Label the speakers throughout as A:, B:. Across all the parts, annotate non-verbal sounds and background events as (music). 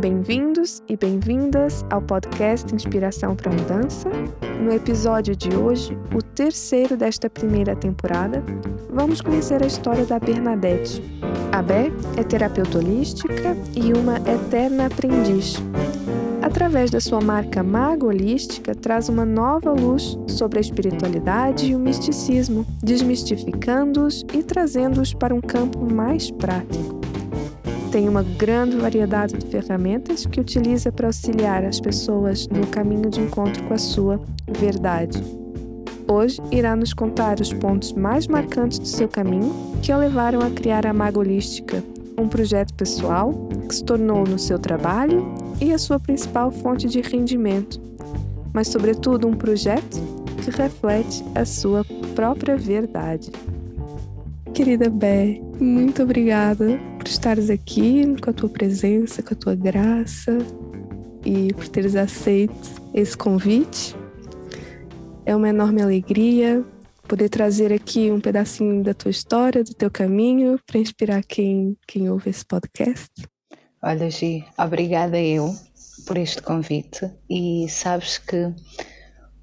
A: Bem-vindos e bem-vindas ao podcast Inspiração para Mudança. No episódio de hoje, o terceiro desta primeira temporada, vamos conhecer a história da Bernadette. A Bé é terapeuta holística e uma eterna aprendiz. Através da sua marca Mago Holística, traz uma nova luz sobre a espiritualidade e o misticismo, desmistificando-os e trazendo-os para um campo mais prático. Tem uma grande variedade de ferramentas que utiliza para auxiliar as pessoas no caminho de encontro com a sua verdade. Hoje irá nos contar os pontos mais marcantes do seu caminho que a levaram a criar a Maga Holística, um projeto pessoal que se tornou no seu trabalho e a sua principal fonte de rendimento, mas, sobretudo, um projeto que reflete a sua própria verdade. Querida Bé, muito obrigada por estares aqui com a tua presença, com a tua graça e por teres aceito esse convite. É uma enorme alegria poder trazer aqui um pedacinho da tua história, do teu caminho, para inspirar quem, quem ouve esse podcast.
B: Olha, Gi, obrigada eu por este convite e sabes que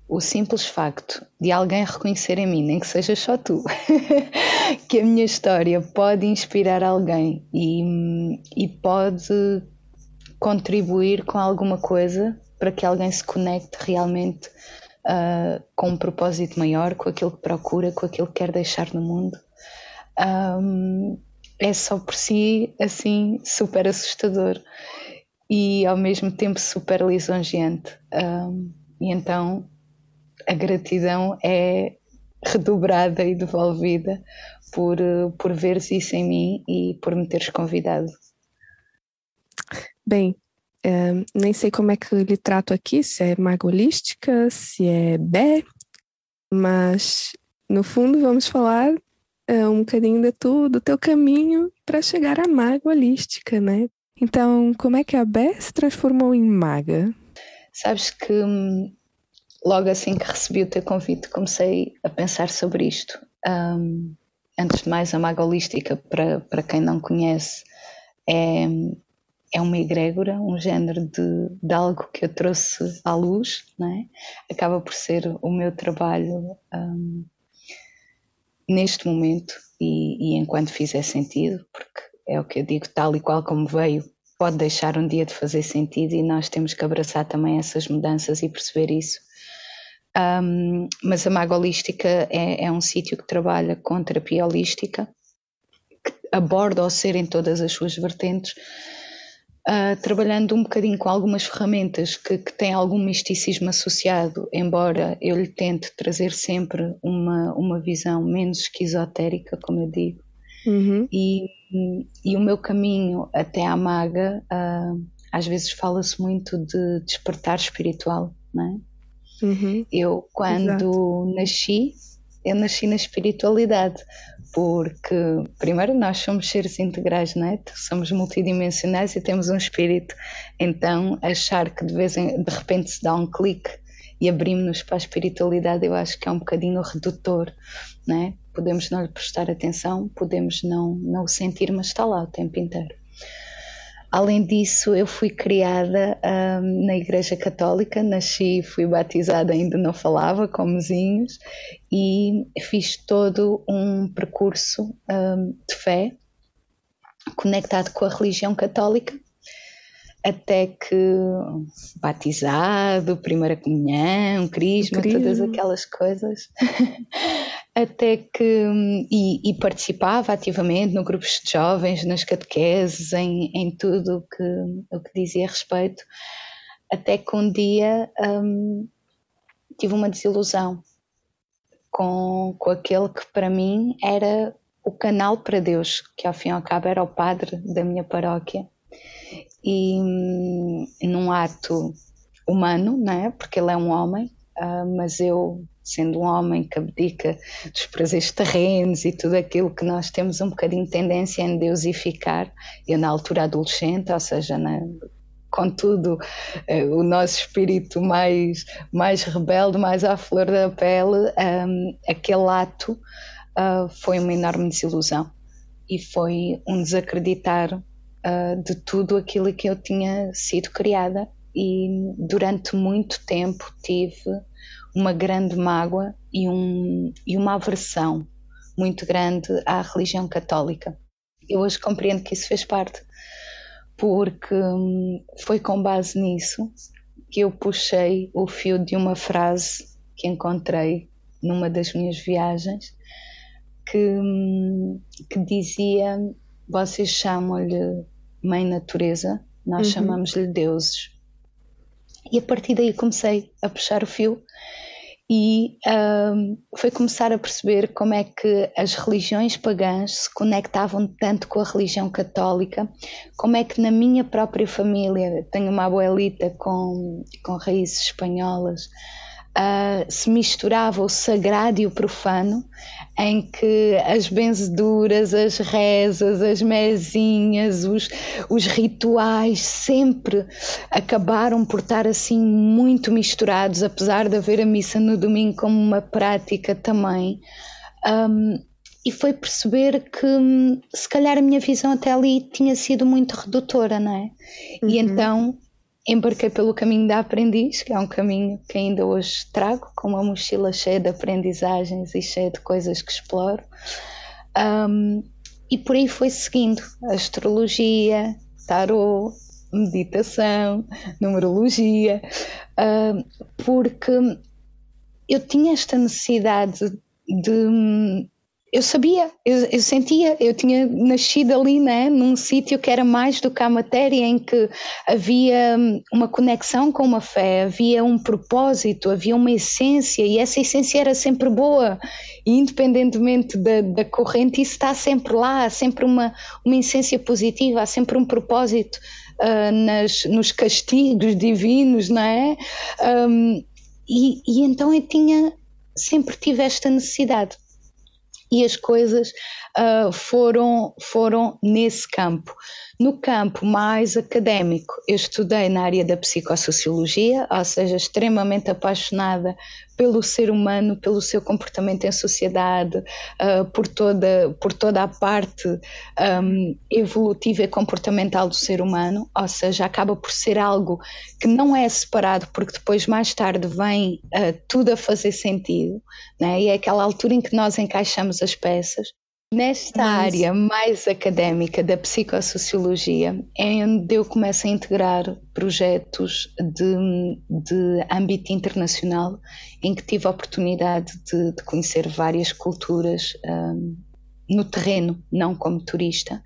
B: o simples facto de alguém reconhecer em mim, nem que seja só tu, (laughs) que a minha história pode inspirar alguém e, e pode contribuir com alguma coisa para que alguém se conecte realmente uh, com um propósito maior, com aquilo que procura, com aquilo que quer deixar no mundo. Um, é só por si assim super assustador e ao mesmo tempo super lisonjeante. Um, e então a gratidão é redobrada e devolvida por, por veres isso em mim e por me teres convidado.
A: Bem, é, nem sei como é que lhe trato aqui, se é magolística, se é bé, mas no fundo vamos falar é, um bocadinho de tu, do teu caminho para chegar à maga holística, né? Então, como é que a Bé se transformou em maga?
B: Sabes que hum, logo assim que recebi o teu convite, comecei a pensar sobre isto. Um, antes de mais, a maga holística, para, para quem não conhece, é, é uma egrégora, um género de, de algo que eu trouxe à luz, é? acaba por ser o meu trabalho um, neste momento e, e enquanto fizer sentido, porque é o que eu digo, tal e qual como veio, pode deixar um dia de fazer sentido e nós temos que abraçar também essas mudanças e perceber isso um, mas a Maga Holística é, é um sítio que trabalha com terapia holística, que aborda o ser em todas as suas vertentes, uh, trabalhando um bocadinho com algumas ferramentas que, que têm algum misticismo associado, embora eu lhe tente trazer sempre uma, uma visão menos esquizotérica, como eu digo. Uhum. E, e o meu caminho até à maga, uh, às vezes fala-se muito de despertar espiritual, não é? Uhum. Eu, quando Exato. nasci, eu nasci na espiritualidade, porque, primeiro, nós somos seres integrais, não é? Somos multidimensionais e temos um espírito. Então, achar que de vez em de repente se dá um clique e abrimos-nos para a espiritualidade, eu acho que é um bocadinho redutor, não é? Podemos não lhe prestar atenção, podemos não, não o sentir, mas está lá o tempo inteiro. Além disso, eu fui criada um, na Igreja Católica, nasci, fui batizada, ainda não falava, com mesinhos, e fiz todo um percurso um, de fé conectado com a religião católica, até que batizado, primeira comunhão, crisma, Incrível. todas aquelas coisas. (laughs) até que e, e, participava ativamente no grupos de jovens, nas catequeses, em, em tudo o que, o que dizia respeito, até que um dia um, tive uma desilusão com, com aquele que para mim era o canal para Deus, que ao fim e ao cabo era o padre da minha paróquia. E hum, num ato humano, não é? porque ele é um homem, uh, mas eu sendo um homem que abdica dos prazeres terrenos e tudo aquilo que nós temos um bocadinho tendência em deusificar, eu na altura adolescente, ou seja, na, contudo eh, o nosso espírito mais, mais rebelde, mais à flor da pele, um, aquele ato uh, foi uma enorme desilusão. E foi um desacreditar uh, de tudo aquilo que eu tinha sido criada. E durante muito tempo tive uma grande mágoa e, um, e uma aversão muito grande à religião católica. Eu hoje compreendo que isso fez parte, porque hum, foi com base nisso que eu puxei o fio de uma frase que encontrei numa das minhas viagens que, hum, que dizia: Vocês chamam-lhe Mãe Natureza, nós uhum. chamamos-lhe deuses. E a partir daí comecei a puxar o fio e um, foi começar a perceber como é que as religiões pagãs se conectavam tanto com a religião católica, como é que na minha própria família, tenho uma abuelita com, com raízes espanholas, uh, se misturava o sagrado e o profano, em que as benzeduras, as rezas, as mesinhas, os, os rituais sempre acabaram por estar assim muito misturados, apesar de haver a missa no domingo como uma prática também. Um, e foi perceber que se calhar a minha visão até ali tinha sido muito redutora, não é? Uhum. E então embarquei pelo caminho da aprendiz, que é um caminho que ainda hoje trago, com uma mochila cheia de aprendizagens e cheia de coisas que exploro. Um, e por aí foi seguindo astrologia, tarot, meditação, numerologia, porque eu tinha esta necessidade de eu sabia, eu, eu, sentia, eu tinha nascido ali, né, num sítio que era mais do que a matéria, em que havia hum, uma conexão com uma fé, havia um propósito, havia uma essência, e essa essência era sempre boa, e independentemente da, da corrente, isso está sempre lá, há sempre uma, uma essência positiva, há sempre um propósito uh, nas, nos castigos divinos, não é? Um, e, e então eu tinha, sempre tive esta necessidade e as coisas uh, foram, foram nesse campo. No campo mais académico, eu estudei na área da psicossociologia, ou seja, extremamente apaixonada pelo ser humano, pelo seu comportamento em sociedade, uh, por, toda, por toda a parte um, evolutiva e comportamental do ser humano, ou seja, acaba por ser algo que não é separado, porque depois, mais tarde, vem uh, tudo a fazer sentido, né? e é aquela altura em que nós encaixamos as peças. Nesta Mas... área mais académica da psicossociologia é onde eu começo a integrar projetos de, de âmbito internacional em que tive a oportunidade de, de conhecer várias culturas um, no terreno, não como turista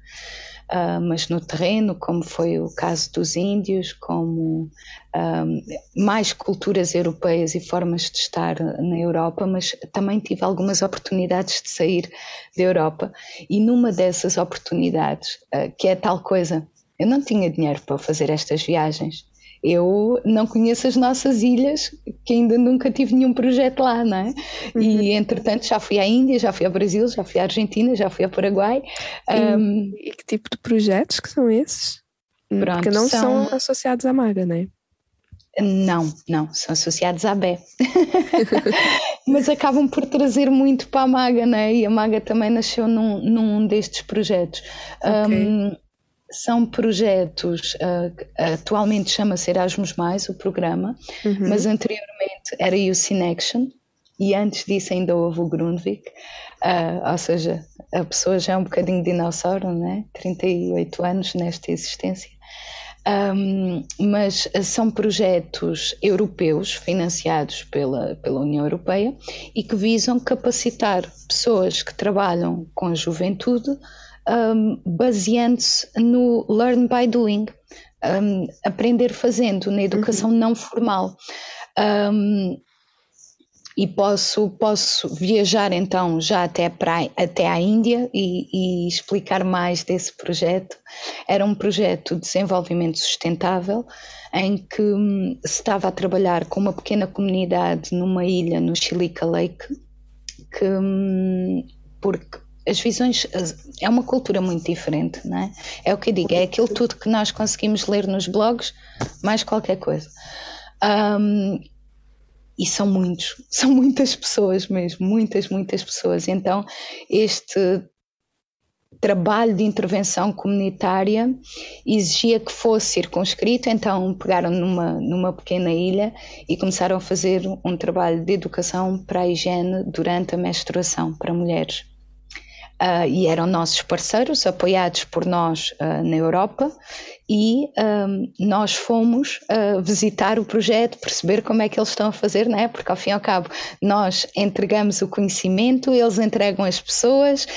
B: uh, mas no terreno, como foi o caso dos índios, como uh, mais culturas europeias e formas de estar na Europa, mas também tive algumas oportunidades de sair da Europa. E numa dessas oportunidades, uh, que é tal coisa, eu não tinha dinheiro para fazer estas viagens, eu não conheço as nossas ilhas, que ainda nunca tive nenhum projeto lá, não é? Uhum. E entretanto já fui à Índia, já fui ao Brasil, já fui à Argentina, já fui ao Paraguai.
A: E, um, e que tipo de projetos que são esses? Pronto, Porque não são... são associados à Maga, não é?
B: Não, não, são associados à BE. (laughs) Mas acabam por trazer muito para a Maga, né? E a Maga também nasceu num, num destes projetos. Okay. Um, são projetos, uh, atualmente chama-se Erasmus Mais, o programa, uhum. mas anteriormente era Youth in Action e antes disso ainda houve o Grundvik, uh, ou seja, a pessoa já é um bocadinho dinossauro, né? 38 anos nesta existência. Um, mas são projetos europeus financiados pela, pela União Europeia e que visam capacitar pessoas que trabalham com a juventude um, baseando-se no learn by doing, um, aprender fazendo, na educação uhum. não formal. Um, e posso, posso viajar então já até, para, até à Índia e, e, explicar mais desse projeto. Era um projeto de desenvolvimento sustentável em que hum, se estava a trabalhar com uma pequena comunidade numa ilha no Chilica Lake, que, hum, porque as visões é uma cultura muito diferente, não é? É o que eu digo, é aquilo tudo que nós conseguimos ler nos blogs, mais qualquer coisa. Um, e são muitos, (laughs) são muitas pessoas mesmo, muitas, muitas pessoas. Então, este trabalho de intervenção comunitária exigia que fosse circunscrito, então pegaram numa, numa pequena ilha e começaram a fazer um trabalho de educação para a higiene durante a menstruação para mulheres. Uh, e eram nossos parceiros, apoiados por nós uh, na Europa, e um, nós fomos uh, visitar o projeto, perceber como é que eles estão a fazer, não é? Porque ao fim e ao cabo nós entregamos o conhecimento, eles entregam as pessoas,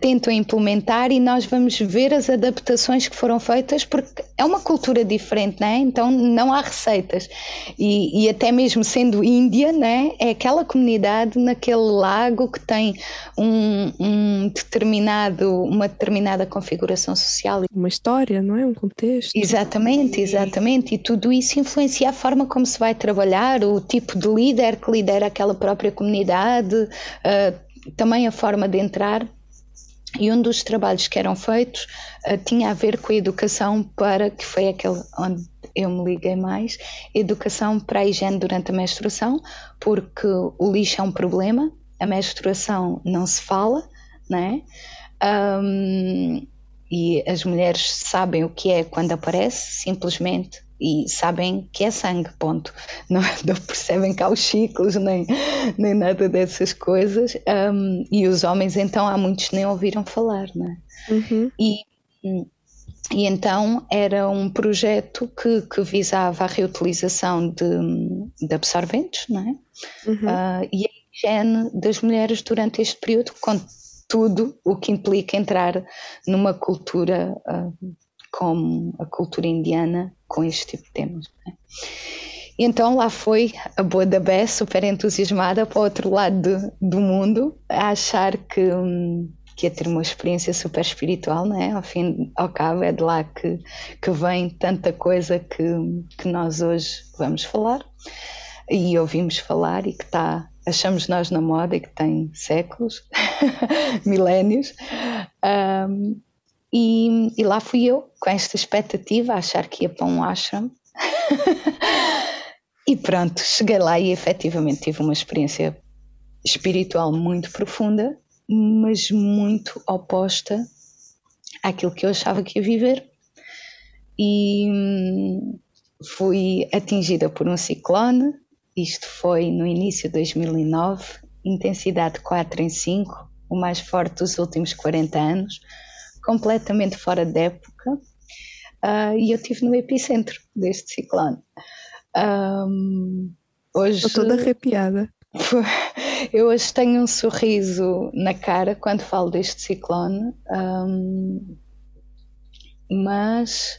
B: tentam implementar e nós vamos ver as adaptações que foram feitas, porque é uma cultura diferente, não é? Então não há receitas. E, e até mesmo sendo Índia, não é? É aquela comunidade naquele lago que tem um, um determinado, uma determinada configuração social.
A: Uma história, não é? Um contexto
B: Exatamente, exatamente. E tudo isso influencia a forma como se vai trabalhar, o tipo de líder que lidera aquela própria comunidade, uh, também a forma de entrar. E um dos trabalhos que eram feitos uh, tinha a ver com a educação para, que foi aquele onde eu me liguei mais, educação para a higiene durante a menstruação, porque o lixo é um problema, a menstruação não se fala, né? Um, e as mulheres sabem o que é quando aparece, simplesmente, e sabem que é sangue, ponto. (laughs) Não, não percebem que há os ciclos, nem, nem nada dessas coisas. Um, e os homens, então, há muitos nem ouviram falar, não é? Uhum. E, e então era um projeto que, que visava a reutilização de, de absorventes, não é? Uhum. Uh, e a higiene das mulheres durante este período, tudo o que implica entrar numa cultura uh, como a cultura indiana com este tipo de temas. Né? Então lá foi a boa da Bé, super entusiasmada para o outro lado do, do mundo, a achar que, um, que ia ter uma experiência super espiritual, né? ao fim ao cabo é de lá que, que vem tanta coisa que, que nós hoje vamos falar e ouvimos falar e que está achamos nós na moda e que tem séculos, (laughs) milénios. Um, e, e, lá fui eu, com esta expectativa, a achar que ia para um ashram. (laughs) e pronto, cheguei lá e efetivamente tive uma experiência espiritual muito profunda, mas muito oposta àquilo que eu achava que ia viver. E hum, fui atingida por um ciclone isto foi no início de 2009, intensidade 4 em 5, o mais forte dos últimos 40 anos, completamente fora de época, uh, e eu estive no epicentro deste ciclone. Um,
A: hoje, Estou toda arrepiada. (laughs)
B: Eu hoje tenho um sorriso na cara quando falo deste ciclone, um, mas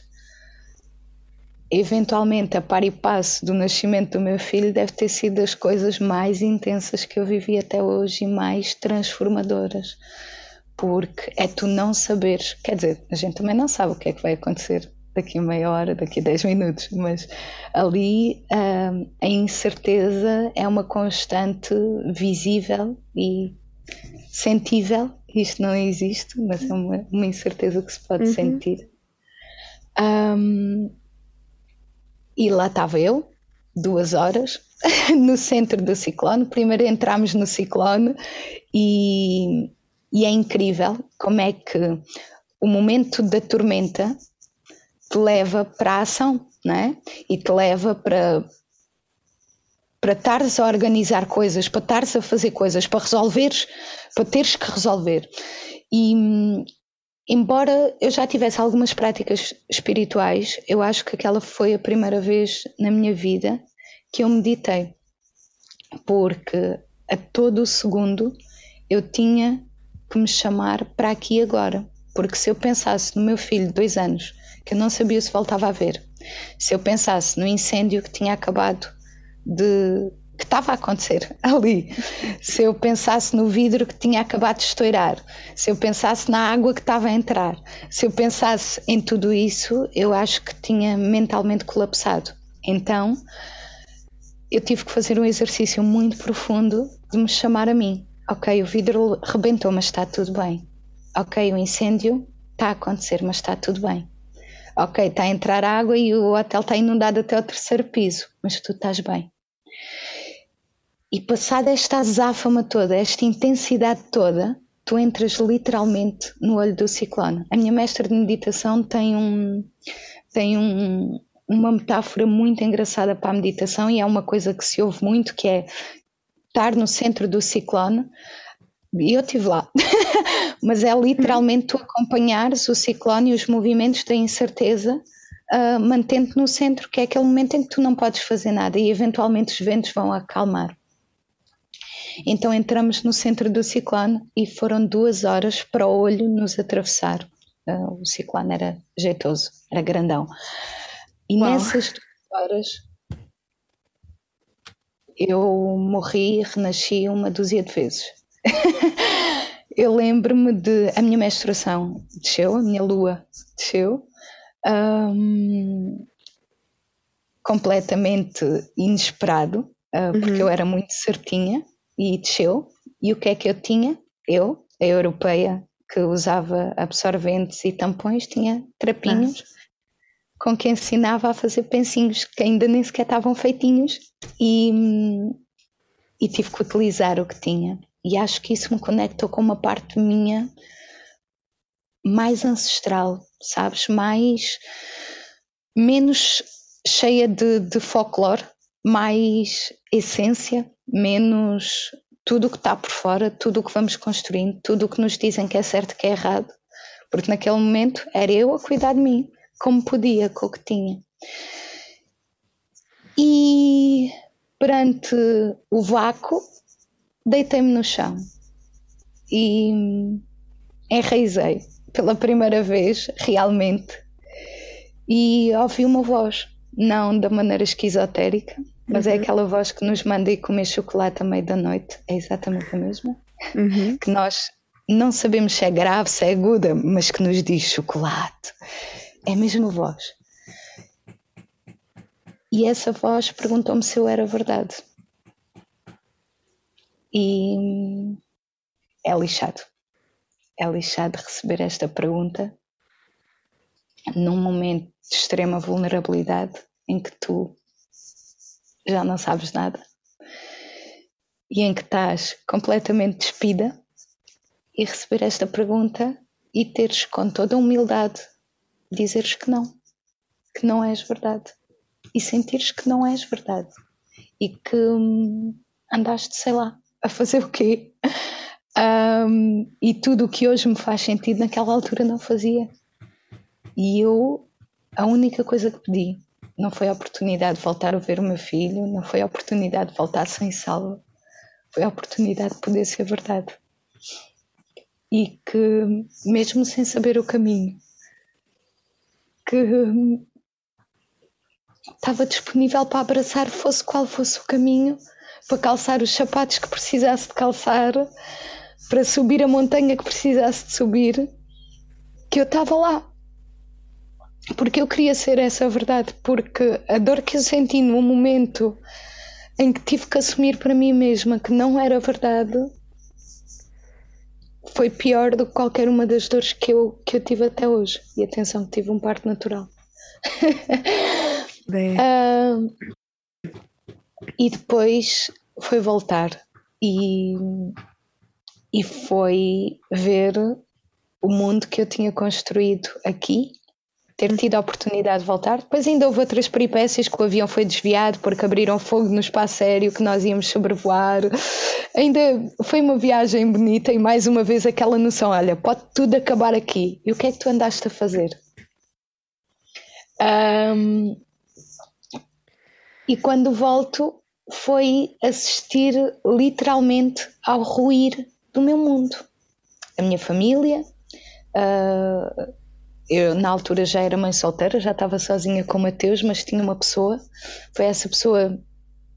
B: eventualmente a par e passo do nascimento do meu filho deve ter sido das coisas mais intensas que eu vivi até hoje e mais transformadoras. Porque é tu não saberes quer dizer, a gente também não sabe o que é que vai acontecer daqui a meia hora, daqui a 10 minutos mas ali hum, a incerteza é uma constante visível e sentível. Isto não existe, mas é uma, uma incerteza que se pode uhum. sentir. Um, e lá estava eu, duas horas, (laughs) no centro do ciclone. Primeiro entramos no ciclone e, e é incrível como é que o momento da tormenta te leva para a ação, não é? E te leva para para estares a organizar coisas, para estares a fazer coisas, para resolveres, para teres que resolver. E, Embora eu já tivesse algumas práticas espirituais, eu acho que aquela foi a primeira vez na minha vida que eu meditei, porque a todo segundo eu tinha que me chamar para aqui agora. Porque se eu pensasse no meu filho de dois anos, que eu não sabia se voltava a ver, se eu pensasse no incêndio que tinha acabado de, que estava a acontecer (laughs) ali. Se eu pensasse no vidro que tinha acabado de estourar, se eu pensasse na água que estava a entrar, se eu pensasse em tudo isso, eu acho que tinha mentalmente colapsado. Então, eu tive que fazer um exercício muito profundo de me chamar a mim. Ok, o vidro rebentou, mas está tudo bem. Ok, o incêndio está a acontecer, mas está tudo bem. Ok, está a entrar água e o hotel está inundado até o terceiro piso, mas tu estás bem. E passada esta azáfama toda, esta intensidade toda, tu entras literalmente no olho do ciclone. A minha mestra de meditação tem um tem um, uma metáfora muito engraçada para a meditação e é uma coisa que se ouve muito que é estar no centro do ciclone e eu estive lá (laughs) mas é literalmente tu acompanhares o ciclone e os movimentos da incerteza uh, mantendo-te no centro, que é aquele momento em que tu não podes fazer nada e eventualmente os ventos vão acalmar. Então entramos no centro do ciclone e foram duas horas para o olho nos atravessar. Uh, o ciclone era jeitoso, era grandão. E Uau. nessas duas horas eu morri e renasci uma dúzia de vezes. (laughs) eu lembro-me de. A minha menstruação desceu, a minha lua desceu, um, completamente inesperado, uh, porque uhum. eu era muito certinha e desceu. E o que é que eu tinha? Eu, a europeia que usava absorventes e tampões, tinha trapinhos ah. com que ensinava a fazer pensinhos que ainda nem sequer estavam feitinhos e, e tive que utilizar o que tinha. E acho que isso me conectou com uma parte minha mais ancestral, sabes? Mais. menos cheia de, de folclore, mais essência, menos tudo o que está por fora, tudo o que vamos construindo, tudo o que nos dizem que é certo que é errado. Porque naquele momento era eu a cuidar de mim, como podia, com o que tinha. E perante o vácuo, deitei-me no chão e enraizei pela primeira vez, realmente, e ouvi uma voz, não da maneira esquizotérica, mas é uhum. é aquela voz que nos manda ir comer chocolate à meia da noite, é exatamente a mesma, uhum. que nós não sabemos se é grave, se é aguda, mas que nos diz chocolate. É a mesma voz. E essa voz perguntou-me se eu era verdade. E é lixado é lixado receber esta pergunta num momento de extrema vulnerabilidade em que tu já não sabes nada e em que estás completamente despida e receber esta pergunta e teres com toda humildade dizeres que não, que não és verdade e sentires que não és verdade e que hum, andaste, sei lá, a fazer o quê? (laughs) Um, e tudo o que hoje me faz sentido naquela altura não fazia. E eu, a única coisa que pedi não foi a oportunidade de voltar a ver o meu filho, não foi a oportunidade de voltar sem salvo, foi a oportunidade de poder ser verdade. E que, mesmo sem saber o caminho, que estava disponível para abraçar, fosse qual fosse o caminho, para calçar os sapatos que precisasse de calçar, para subir a montanha que precisasse de subir, que eu estava lá. Porque eu queria ser essa verdade, porque a dor que eu senti no momento em que tive que assumir para mim mesma que não era verdade foi pior do que qualquer uma das dores que eu, que eu tive até hoje. E atenção, que tive um parto natural. uh, (laughs) e depois foi voltar. E e foi ver o mundo que eu tinha construído aqui, ter tido a oportunidade de voltar. Depois ainda houve outras peripécias que o avião foi desviado porque abriram fogo no espaço aéreo que nós íamos sobrevoar. Ainda foi uma viagem bonita e mais uma vez aquela noção, olha, pode tudo acabar aqui. E o que é que tu andaste a fazer? Um, e quando volto foi assistir literalmente ao ruir do meu mundo. A minha família, uh, eu na altura já era mãe solteira, já estava sozinha com o Mateus, mas tinha uma pessoa, foi essa pessoa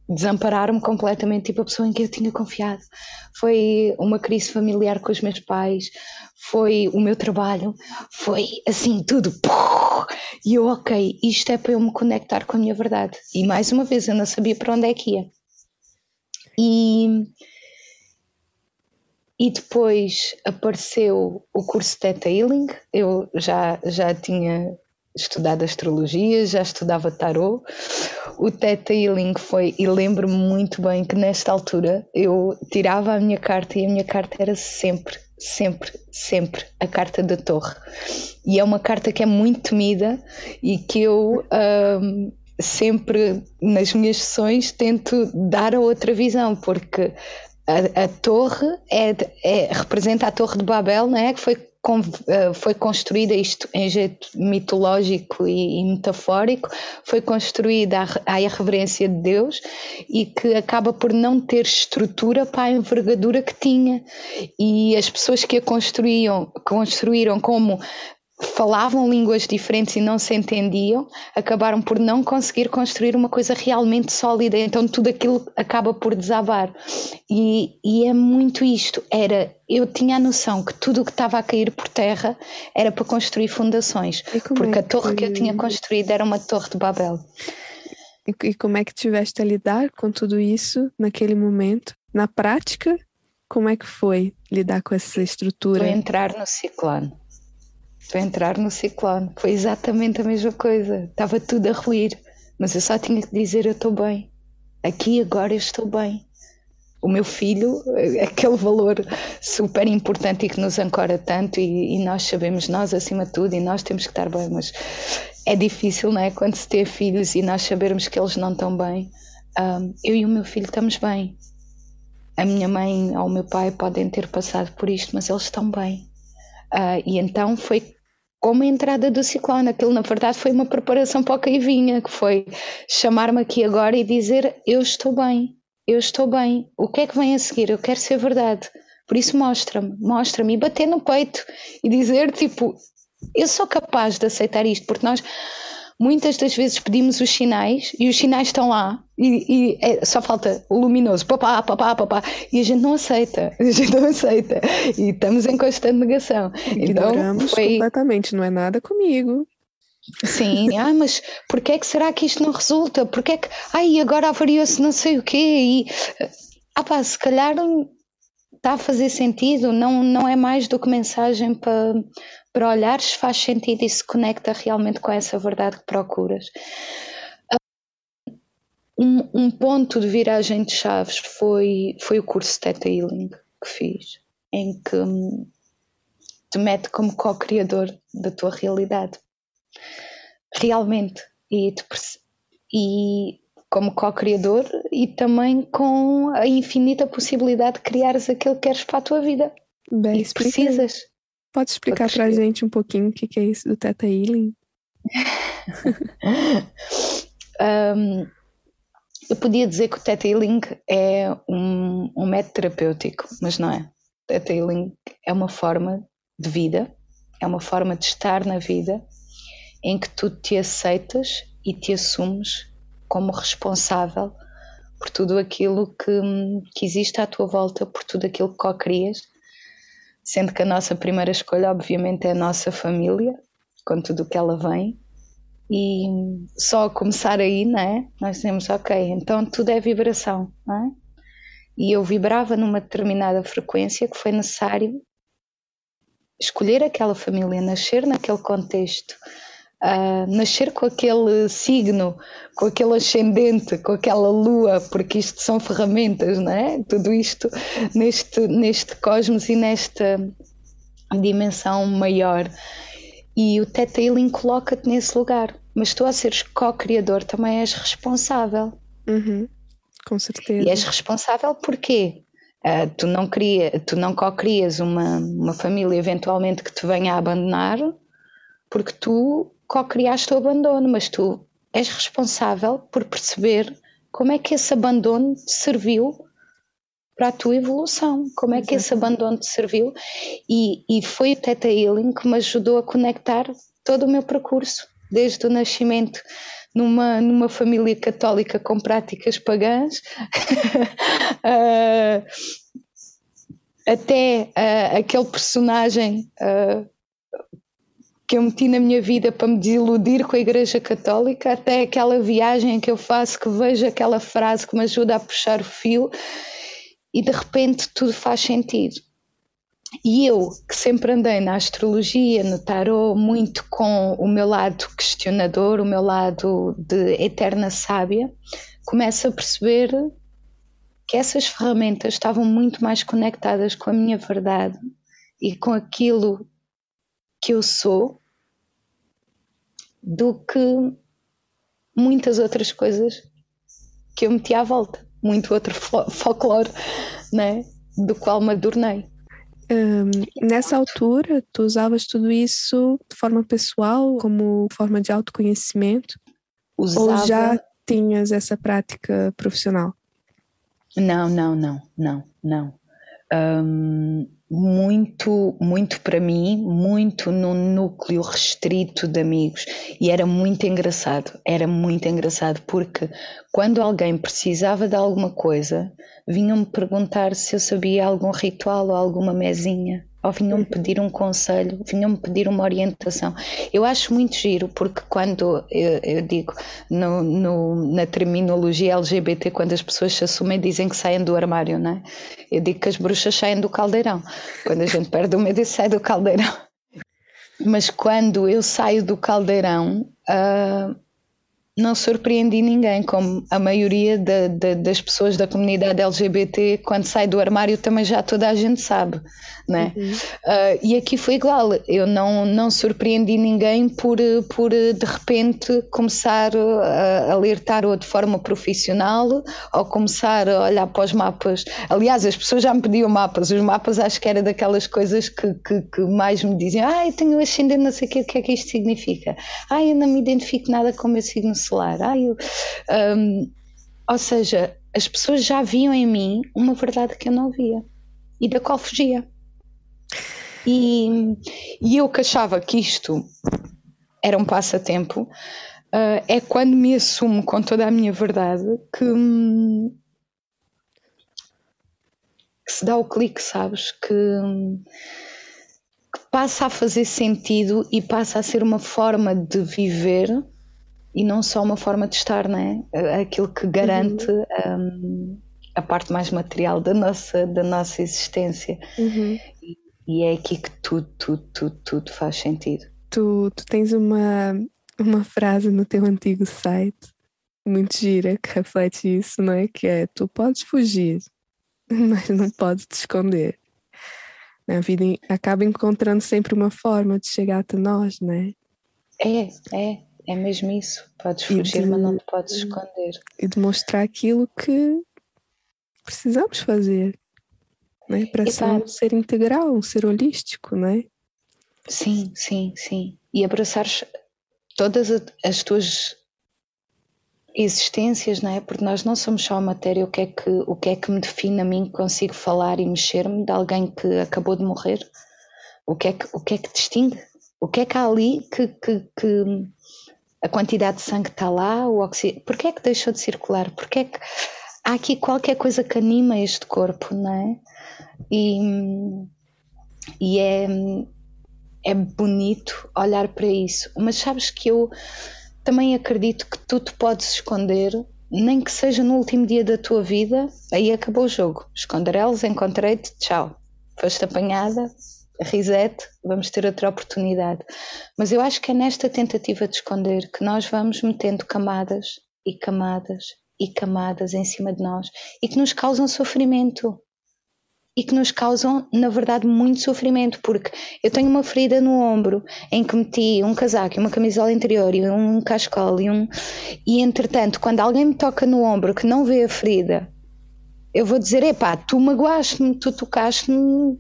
B: desamparar-me completamente, tipo a pessoa em que eu tinha confiado. Foi uma crise familiar com os meus pais, foi o meu trabalho, foi assim tudo. E eu, ok, isto é para eu me conectar com a minha verdade. E mais uma vez, eu não sabia para onde é que ia. E e depois apareceu o curso Theta Healing. Eu já, já tinha estudado astrologia, já estudava tarot. O Theta Healing foi, e lembro-me muito bem que nesta altura eu tirava a minha carta e a minha carta era sempre sempre, sempre a carta da torre. E é uma carta que é muito temida e que eu um, sempre nas minhas sessões tento dar a outra visão, porque a, a torre é, é, representa a torre de Babel, não é? que foi eh, foi construída isto em jeito mitológico e, e metafórico, foi construída à, à irreverência de Deus e que acaba por não ter estrutura para a envergadura que tinha. E as pessoas que a construíam, construíram como falavam línguas diferentes e não se entendiam, acabaram por não conseguir construir uma coisa realmente sólida, então tudo aquilo acaba por desabar. E, e é muito isto, era, eu tinha a noção que tudo o que estava a cair por terra era para construir fundações, porque é a torre que... que eu tinha construído era uma torre de Babel.
A: E, e como é que tiveste a lidar com tudo isso naquele momento? Na prática, como é que foi lidar com essa estrutura?
B: Foi entrar no ciclone para entrar no ciclone. Foi exatamente a mesma coisa. Estava tudo a ruir, mas eu só tinha que dizer: Eu estou bem. Aqui agora eu estou bem. O meu filho, aquele valor super importante e que nos ancora tanto, e, e nós sabemos, nós acima de tudo, e nós temos que estar bem, mas é difícil, não é? Quando se tem filhos e nós sabermos que eles não estão bem. Um, eu e o meu filho estamos bem. A minha mãe ou o meu pai podem ter passado por isto, mas eles estão bem. Uh, e então foi como a entrada do ciclone. Aquilo, na verdade, foi uma preparação para o que vinha, que foi chamar-me aqui agora e dizer: Eu estou bem, eu estou bem. O que é que vem a seguir? Eu quero ser verdade. Por isso, mostra-me, mostra-me. E bater no peito e dizer: Tipo, eu sou capaz de aceitar isto, porque nós muitas das vezes pedimos os sinais e os sinais estão lá e, e é, só falta o luminoso, papá, papá, papá, e a gente não aceita, (laughs) a gente não aceita e estamos em constante negação.
A: Então, Ignoramos então, foi... completamente, não é nada comigo.
B: Sim, (laughs) ah, mas porquê é que será que isto não resulta? Porquê é que, ai, agora avariou-se não sei o quê e, ah pá, se calhar está a fazer sentido, não, não é mais do que mensagem para para olhares faz sentido e se conecta realmente com essa verdade que procuras. Um, um ponto de viragem de chaves foi, foi o curso Theta Healing que fiz, em que te mete como co-criador da tua realidade. Realmente. E, e como co-criador e também com a infinita possibilidade de criares aquilo que queres para a tua vida. Bem, e precisas.
A: Pode explicar para a gente um pouquinho o que, que é isso do Teta Healing? (laughs)
B: um, eu podia dizer que o Teta Healing é um, um método terapêutico, mas não é. O Teta Healing é uma forma de vida, é uma forma de estar na vida em que tu te aceitas e te assumes como responsável por tudo aquilo que, que existe à tua volta, por tudo aquilo que co-crias sendo que a nossa primeira escolha, obviamente, é a nossa família, com tudo o que ela vem. E só começar aí, né? Nós dizemos, ok, então tudo é vibração, não é? E eu vibrava numa determinada frequência que foi necessário escolher aquela família, nascer naquele contexto, uh, nascer com aquele signo, com aquele ascendente, com aquela lua, porque isto são ferramentas, não é? Tudo isto neste, neste cosmos e nesta dimensão maior. E o Teta Healing coloca-te nesse lugar. Mas tu, a seres co-criador, também és responsável.
A: Uhum, com certeza.
B: E és responsável porquê? Uh, tu não, cria, tu não co-crias uma, uma família eventualmente que te venha a abandonar porque tu co-criaste o abandono, mas tu és responsável por perceber como é que esse abandono te serviu para a tua evolução, como é que esse abandono te serviu. E, e foi o Teta Healing que me ajudou a conectar todo o meu percurso, desde o nascimento numa, numa família católica com práticas pagãs uh, (laughs) até uh, aquele personagem uh, que eu meti na minha vida para me desiludir com a Igreja Católica, até aquela viagem que eu faço que vejo aquela frase que me ajuda a puxar o fio e de repente tudo faz sentido. E eu, que sempre andei na astrologia, no tarot, muito com o meu lado questionador, o meu lado de eterna sábia, começo a perceber que essas ferramentas estavam muito mais conectadas com a minha verdade e com aquilo que eu sou do que muitas outras coisas que eu meti à volta, muito outro folclore, né? do qual me adornei.
A: Um, nessa altura, tu usavas tudo isso de forma pessoal, como forma de autoconhecimento? Usava... Ou já tinhas essa prática profissional?
B: Não, não, não, não, não. Um, muito, muito para mim, muito num núcleo restrito de amigos. E era muito engraçado, era muito engraçado, porque quando alguém precisava de alguma coisa, vinham-me perguntar se eu sabia algum ritual ou alguma mesinha ou vinham-me pedir um conselho, vinham-me pedir uma orientação. Eu acho muito giro, porque quando eu, eu digo no, no, na terminologia LGBT, quando as pessoas se assumem, dizem que saem do armário, não é? Eu digo que as bruxas saem do caldeirão. Quando a gente perde o medo, sai do caldeirão. Mas quando eu saio do caldeirão, uh, não surpreendi ninguém, como a maioria de, de, das pessoas da comunidade LGBT, quando sai do armário também já toda a gente sabe, né? Uhum. Uh, e aqui foi igual, eu não, não surpreendi ninguém por, por de repente começar a, a ler tarot de forma profissional ou começar a olhar para os mapas. Aliás, as pessoas já me pediam mapas, os mapas acho que era daquelas coisas que, que, que mais me diziam, ah, eu tenho ascendente, não sei o que, o que é que isto significa. Ah, eu não me identifico nada com o meu signo Ah, eu, um, ou seja, as pessoas já viam em mim uma verdade que eu não via e da qual fugia. E, e eu que achava que isto era um passatempo, uh, é quando me assumo com toda a minha verdade que, que se dá o clique, sabes? Que, que passa a fazer sentido e passa a ser uma forma de viver e não só uma forma de estar, né? Aquilo que garante uhum. um, a parte mais material da nossa, da nossa existência. Uhum. E, e, é aqui que tudo, tudo, tudo, tudo faz sentido.
A: Tu, tu tens uma, uma frase no teu antigo site muito gira que reflete isso, não é? Que é: tu podes fugir, (laughs) mas não podes te esconder. A vida acaba encontrando sempre uma forma de chegar até nós, não é?
B: É, é. É mesmo isso. Podes fugir, de, mas não te podes esconder.
A: E demonstrar aquilo que precisamos fazer. Né? Para ser um ser integral, um ser holístico, não é?
B: Sim, sim, sim. E abraçar todas as tuas existências, não é? Porque nós não somos só a matéria. O que é que, o que, é que me define a mim que consigo falar e mexer-me de alguém que acabou de morrer? O que é que, o que, é que distingue? O que é que há ali que, que, que a quantidade de sangue está lá, o oxigênio. Porquê é que deixou de circular? Porquê é que há aqui qualquer coisa que anima este corpo, não é? E, e é, é bonito olhar para isso. Mas sabes que eu também acredito que tu te podes esconder, nem que seja no último dia da tua vida, aí acabou o jogo. Esconder elas, encontrei-te, tchau. Foste apanhada, reset, vamos ter outra oportunidade. Mas eu acho que é nesta tentativa de esconder que nós vamos metendo camadas e camadas e camadas em cima de nós e que nos causam sofrimento. E que nos causam, na verdade, muito sofrimento, porque eu tenho uma ferida no ombro em que meti um casaco uma camisola interior e um cascol e um. E entretanto, quando alguém me toca no ombro que não vê a ferida, eu vou dizer: epá, tu magoaste-me, tu tocaste-me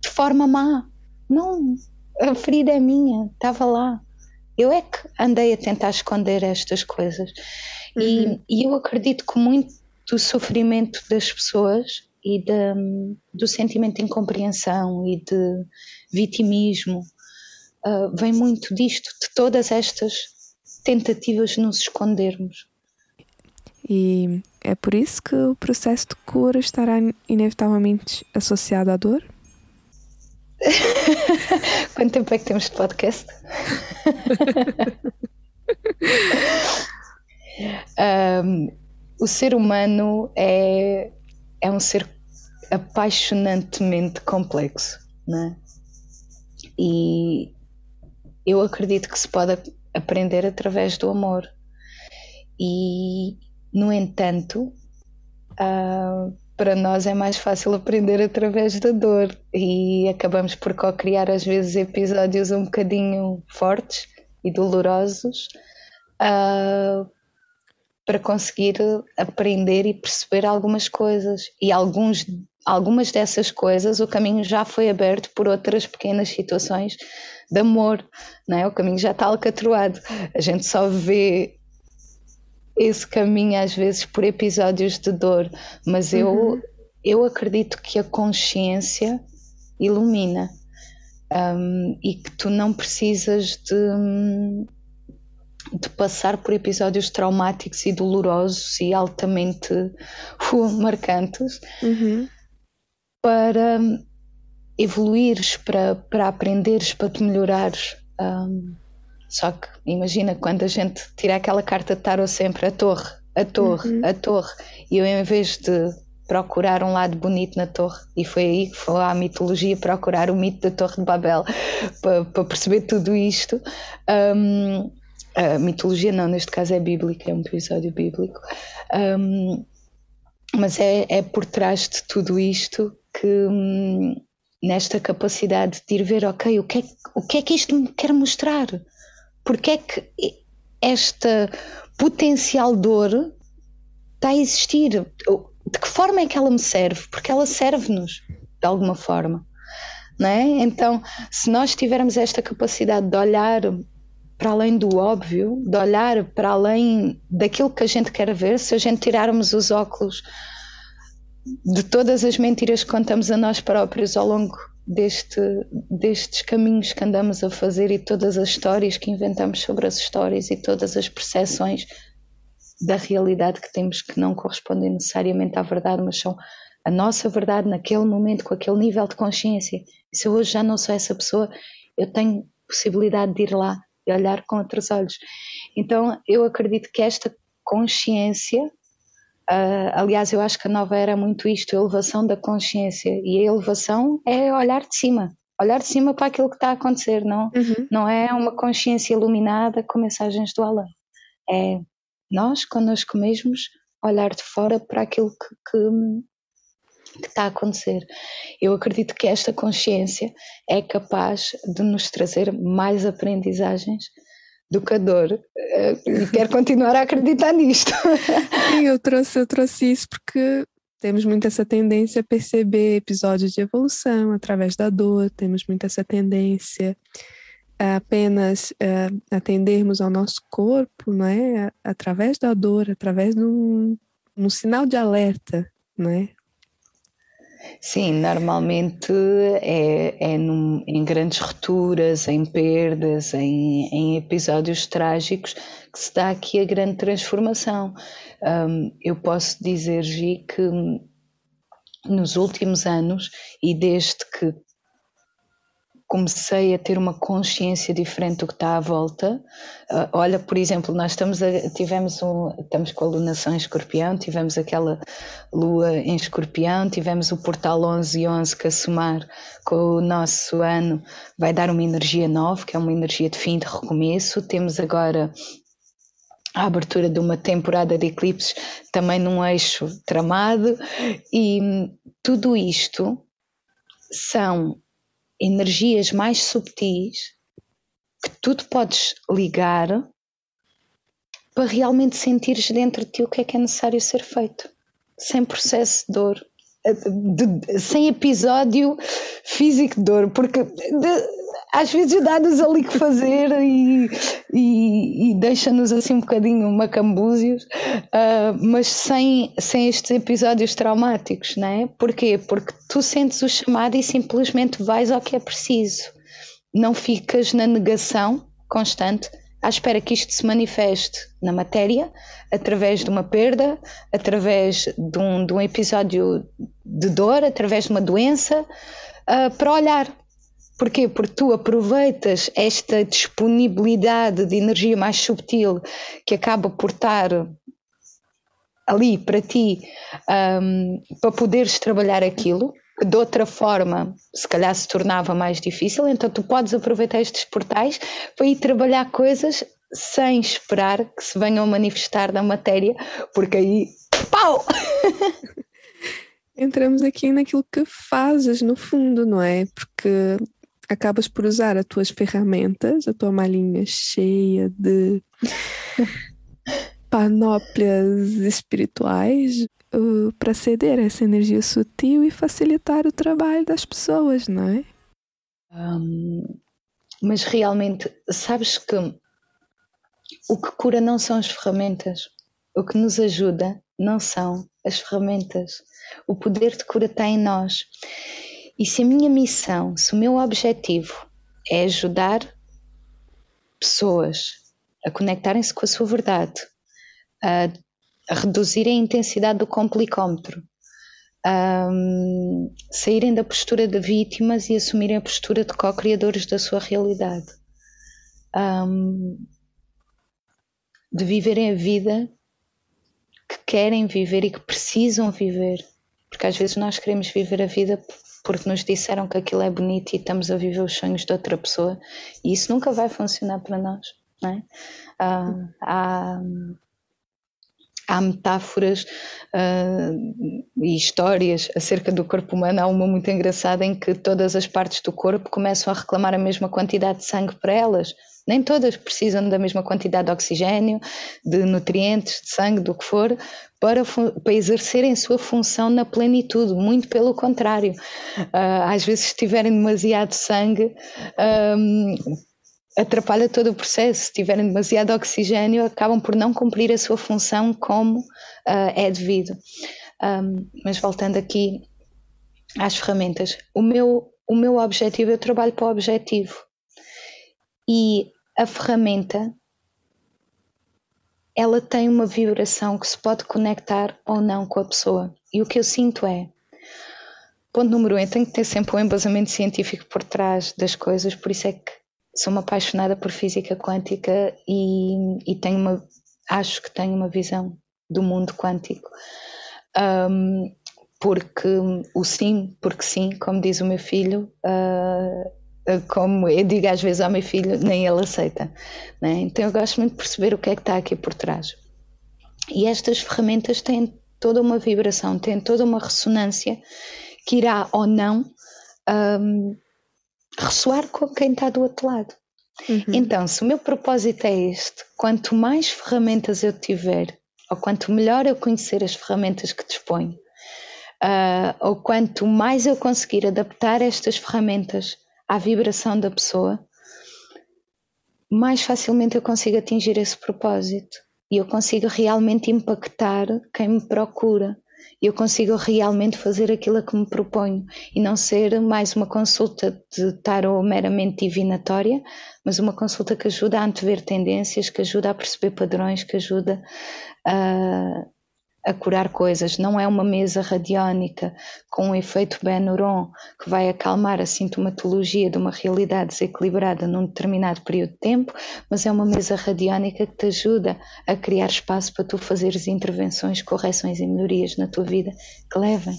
B: de forma má. Não, a ferida é minha, estava lá. Eu é que andei a tentar esconder estas coisas. Uhum. E, e, eu acredito que muito do sofrimento das pessoas e de, do sentimento de incompreensão e de vitimismo uh, vem muito disto, de todas estas tentativas de nos escondermos.
A: E é por isso que o processo de cura estará inevitavelmente associado à dor? (laughs)
B: Quanto tempo é que temos de podcast? (laughs) um, o ser humano é, é um ser apaixonantemente complexo, né? E eu acredito que se pode aprender através do amor. E, no entanto, uh, para nós é mais fácil aprender através da dor e acabamos por co-criar às vezes episódios um bocadinho fortes e dolorosos uh, para conseguir aprender e perceber algumas coisas e alguns algumas dessas coisas o caminho já foi aberto por outras pequenas situações de amor, não é? O caminho já está alcatroado. A gente só vê esse caminho às vezes por episódios de dor, mas eu, uhum. eu acredito que a consciência ilumina um, e que tu não precisas de, de passar por episódios traumáticos e dolorosos e altamente (laughs) uh, marcantes uhum. para evoluires, para, para aprenderes, para te melhorares. Um, só que imagina quando a gente tira aquela carta de tarot sempre a torre, a torre, uhum. a torre, e eu em vez de procurar um lado bonito na torre, e foi aí que foi à mitologia procurar o mito da Torre de Babel para, para perceber tudo isto. Um, a mitologia não, neste caso é bíblica, é um episódio bíblico. Um, mas é, é por trás de tudo isto que hum, nesta capacidade de ir ver, ok, o que é, o que, é que isto me quer mostrar? Porque é que esta potencial dor está a existir? De que forma é que ela me serve? Porque ela serve-nos de alguma forma. Não é? Então, se nós tivermos esta capacidade de olhar para além do óbvio, de olhar para além daquilo que a gente quer ver, se a gente tirarmos os óculos de todas as mentiras que contamos a nós próprios ao longo deste, destes caminhos que andamos a fazer e todas as histórias que inventamos sobre as histórias e todas as percepções da realidade que temos que não correspondem necessariamente à verdade, mas são a nossa verdade naquele momento, com aquele nível de consciência. Se eu hoje já não sou essa pessoa, eu tenho possibilidade de ir lá e olhar com outros olhos. Então, eu acredito que esta consciência Uh, aliás, eu acho que a nova era é muito isto, a elevação da consciência. E a elevação é olhar de cima, olhar de cima para aquilo que está a acontecer, não, uhum. não é uma consciência iluminada com mensagens do além. É nós, connosco mesmos, olhar de fora para aquilo que, que, que está a acontecer. Eu acredito que esta consciência é capaz de nos trazer mais aprendizagens educador eh, e quero continuar a acreditar nisto. (laughs)
A: Sim, eu trouxe, eu trouxe isso porque temos muito essa tendência a perceber episódios de evolução através da dor, temos muito essa tendência a apenas uh, atendermos ao nosso corpo, não é? Através da dor, através de um, um sinal de alerta, não é?
B: Sim, normalmente é, é num, em grandes rupturas, em perdas, em, em, episódios trágicos que se dá aqui a grande transformação. Um, eu posso dizer, Gi, que nos últimos anos e desde que comecei a ter uma consciência diferente do que está à volta. Uh, olha, por exemplo, nós estamos a, tivemos um, estamos com a lunação em escorpião, tivemos aquela lua em escorpião, tivemos o portal 11 e 11 que a somar com o nosso ano vai dar uma energia nova, que é uma energia de fim de recomeço. Temos agora a abertura de uma temporada de eclipses também num eixo tramado e tudo isto são energias mais subtis que tu te podes ligar para realmente sentires dentro de ti o que é que é necessário ser feito, sem processo de dor, de, de, sem episódio físico de dor, porque de, às vezes dá-nos ali que fazer e, e, e deixa-nos assim um bocadinho macambúzios, uh, mas sem, sem estes episódios traumáticos, não é? Porquê? Porque tu sentes o chamado e simplesmente vais ao que é preciso. Não ficas na negação constante à espera que isto se manifeste na matéria, através de uma perda, através de um, de um episódio de dor, através de uma doença, uh, para olhar Porquê? Porque tu aproveitas esta disponibilidade de energia mais subtil que acaba por estar ali para ti um, para poderes trabalhar aquilo, que de outra forma se calhar se tornava mais difícil, então tu podes aproveitar estes portais para ir trabalhar coisas sem esperar que se venham a manifestar na matéria, porque aí pau! (laughs)
A: entramos aqui naquilo que fazes no fundo, não é? Porque acabas por usar as tuas ferramentas, a tua malinha cheia de (laughs) panóplias espirituais uh, para ceder essa energia sutil e facilitar o trabalho das pessoas, não é?
B: Um, mas realmente, sabes que o que cura não são as ferramentas, o que nos ajuda não são as ferramentas. O poder de cura está em nós. E se a minha missão, se o meu objetivo é ajudar pessoas a conectarem-se com a sua verdade, a, a reduzir a intensidade do complicómetro, a saírem da postura de vítimas e assumirem a postura de co-criadores da sua realidade, de viverem a vida que querem viver e que precisam viver, porque às vezes nós queremos viver a vida porque nos disseram que aquilo é bonito e estamos a viver os sonhos de outra pessoa e isso nunca vai funcionar para nós. Não é? Uh, há, há metáforas uh, e histórias acerca do corpo humano. Há uma muito engraçada em que todas as partes do corpo começam a reclamar a mesma quantidade de sangue para elas. Nem todas precisam da mesma quantidade de oxigênio, de nutrientes, de sangue, do que for, para, para exercerem sua função na plenitude. Muito pelo contrário. Uh, às vezes, se tiverem demasiado sangue, um, atrapalha todo o processo. Se tiverem demasiado oxigênio, acabam por não cumprir a sua função como uh, é devido. Um, mas voltando aqui às ferramentas, o meu, o meu objetivo, eu trabalho para o objetivo. E a ferramenta, ela tem uma vibração que se pode conectar ou não com a pessoa. E o que eu sinto é, ponto número um, eu tenho que ter sempre um embasamento científico por trás das coisas, por isso é que sou uma apaixonada por física quântica e, e tenho uma, acho que tenho uma visão do mundo quântico. Um, porque o sim, porque sim, como diz o meu filho, uh, como eu digo às vezes ao meu filho, nem ele aceita. Né? Então eu gosto muito de perceber o que é que está aqui por trás. E estas ferramentas têm toda uma vibração, têm toda uma ressonância que irá ou não um, ressoar com quem está do outro lado. Uhum. Então, se o meu propósito é este, quanto mais ferramentas eu tiver, ou quanto melhor eu conhecer as ferramentas que disponho, uh, ou quanto mais eu conseguir adaptar estas ferramentas à vibração da pessoa, mais facilmente eu consigo atingir esse propósito. E eu consigo realmente impactar quem me procura. Eu consigo realmente fazer aquilo a que me proponho. E não ser mais uma consulta de tarot meramente divinatória, mas uma consulta que ajuda a antever tendências, que ajuda a perceber padrões, que ajuda a a curar coisas, não é uma mesa radiónica com um efeito Benuron que vai acalmar a sintomatologia de uma realidade desequilibrada num determinado período de tempo, mas é uma mesa radiónica que te ajuda a criar espaço para tu fazeres intervenções, correções e melhorias na tua vida que levem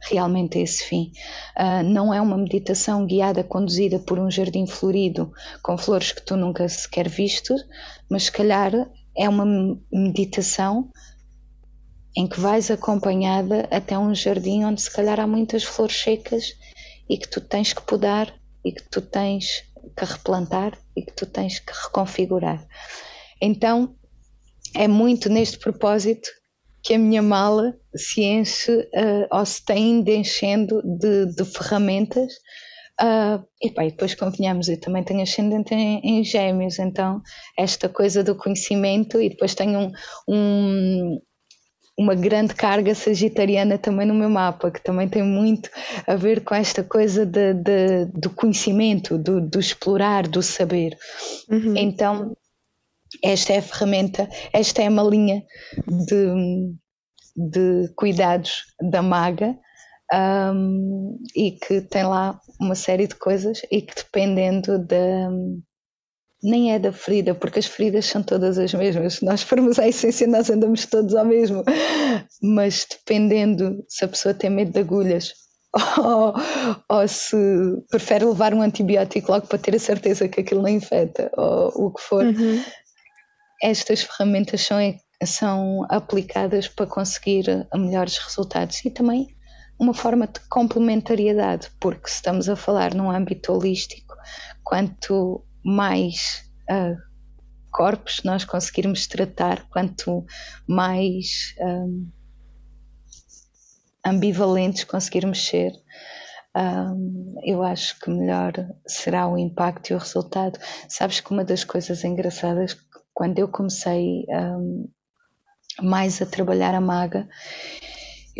B: realmente a esse fim. Uh, não é uma meditação guiada, conduzida por um jardim florido com flores que tu nunca sequer viste, mas se calhar é uma meditação em que vais acompanhada até um jardim onde se calhar há muitas flores secas e que tu tens que podar e que tu tens que replantar e que tu tens que reconfigurar. Então é muito neste propósito que a minha mala se enche uh, ou se tem indo enchendo de, de ferramentas. Uh, e, pá, e depois convenhamos, eu também tenho ascendente em, em, gêmeos, então esta coisa do conhecimento e depois tenho um, um uma grande carga sagitariana também no meu mapa, que também tem muito a ver com esta coisa de, de do conhecimento, do, do, explorar, do saber. Uhum. Então, esta é a ferramenta, esta é uma linha de, de cuidados da maga. Um, e que tem lá uma série de coisas e que dependendo da, nem é da ferida, porque as feridas são todas as mesmas. Se nós formos à essência, nós andamos todos ao mesmo. Mas dependendo se a pessoa tem medo de agulhas ou, (laughs) ou se prefere levar um antibiótico logo para ter a certeza que aquilo não infecta, ou o que for, uhum. estas ferramentas são, são aplicadas para conseguir melhores resultados e também uma forma de complementariedade, porque se estamos a falar num âmbito holístico, quanto mais uh, corpos nós conseguirmos tratar, quanto mais um, ambivalentes conseguirmos ser, um, eu acho que melhor será o impacto e o resultado. Sabes que uma das coisas engraçadas, quando eu comecei um, mais a trabalhar a maga,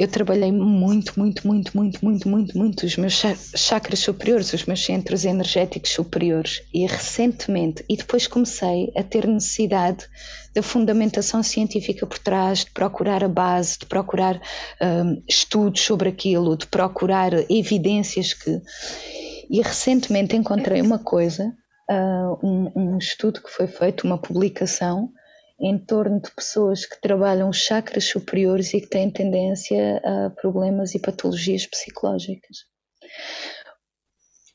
B: eu trabalhei muito, muito, muito, muito, muito, muito, muito os meus chakras superiores, os meus centros energéticos superiores. E recentemente, e depois comecei a ter necessidade da fundamentação científica por trás, de procurar a base, de procurar um, estudos sobre aquilo, de procurar evidências que. E recentemente encontrei uma coisa, uh, um, um estudo que foi feito, uma publicação, em torno de pessoas que trabalham os chakras superiores e que têm tendência a problemas e patologias psicológicas.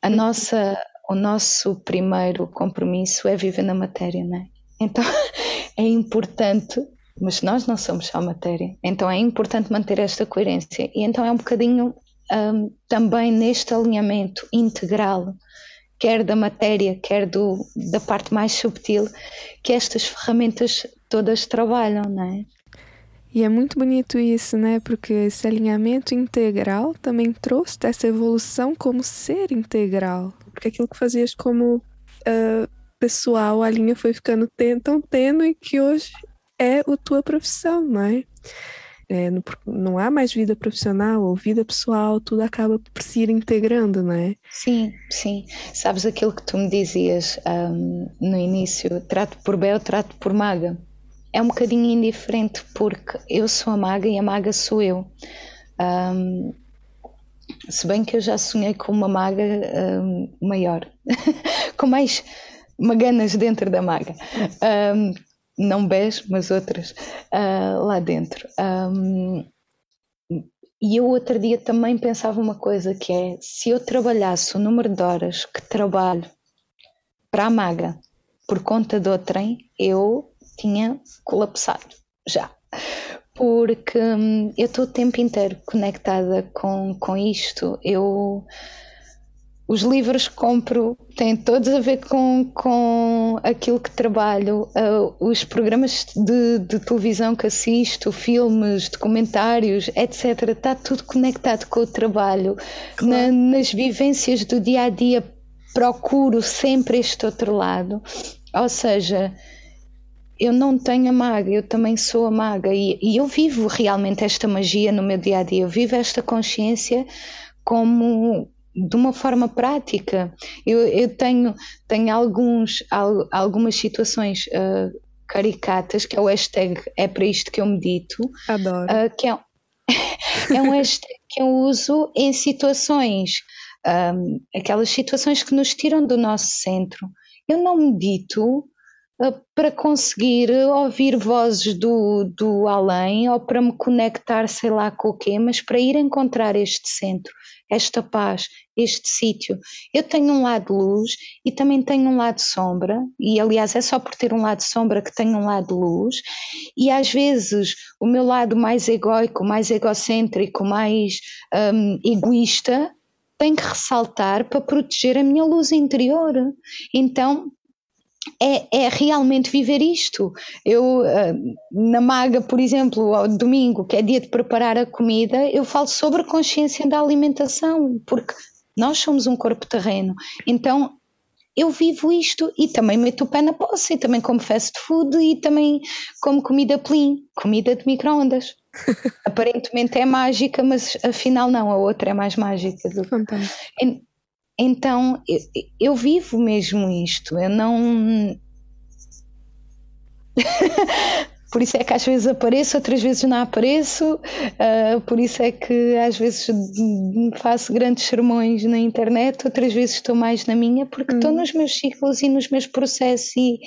B: A nossa, o nosso primeiro compromisso é viver na matéria, não é? Então (laughs) é importante, mas nós não somos só matéria, então é importante manter esta coerência. E então é um bocadinho um, também neste alinhamento integral quer da matéria, quer do, da parte mais subtil, que estas ferramentas todas trabalham, não é?
A: E é muito bonito isso, né? Porque esse alinhamento integral também trouxe essa evolução como ser integral. Porque aquilo que fazias como uh, pessoal, a linha foi ficando tão tênue que hoje é a tua profissão, não é? é, não, não, há mais vida profissional ou vida pessoal, tudo acaba por se ir integrando, não é?
B: Sim, sim. Sabes aquilo que tu me dizias um, no início, trato por ou trato por maga. É um bocadinho indiferente porque eu sou a maga e a maga sou eu. Um, se bem que eu já sonhei com uma maga um, maior, (laughs) com mais maganas dentro da maga. Um, não BES, mas outras uh, lá dentro. E eu outro dia também pensava uma coisa que é se eu trabalhasse o número de horas que trabalho para a maga por conta do trem, eu tinha colapsado já. Porque hum, eu estou o tempo inteiro conectada com, com isto. Eu os livros que compro têm todos a ver com, com aquilo que trabalho, uh, os programas de, de, televisão que assisto, filmes, documentários, etc. Está tudo conectado com o trabalho. Claro. Na, nas vivências do dia a dia, procuro sempre este outro lado. Ou seja, eu não tenho a maga, eu também sou a maga e, e eu vivo realmente esta magia no meu dia a dia, eu vivo esta consciência como de uma forma prática. Eu, eu tenho, tenho alguns, algumas situações uh, caricatas, que é o hashtag é para isto que eu medito.
A: Adoro. Uh,
B: que é, (laughs) é um hashtag que eu uso em situações, um, aquelas situações que nos tiram do nosso centro. Eu não medito para conseguir ouvir vozes do, do além ou para me conectar, sei lá com o quê, mas para ir encontrar este centro esta paz, este sítio. Eu tenho um lado luz e também tenho um lado sombra, e aliás é só por ter um lado sombra que tenho um lado luz, e às vezes o meu lado mais egoico, mais egocêntrico, mais um, egoísta tem que ressaltar para proteger a minha luz interior. Então, é, é, realmente viver isto. Eu, ah, na Maga, por exemplo, ao domingo, que é dia de preparar a comida, eu falo sobre a consciência da alimentação, porque nós somos um corpo terreno. Então, eu vivo isto e também meto o pé na poça e também como fast food e também como comida plim, comida de microondas. (laughs) Aparentemente é mágica, mas afinal não, a outra é mais mágica. Do... Fantástico. Então eu, eu vivo mesmo isto, eu não. (laughs) por isso é que às vezes apareço, outras vezes não apareço, uh, por isso é que às vezes faço grandes sermões na internet, outras vezes estou mais na minha, porque hum. estou nos meus ciclos e nos meus processos e,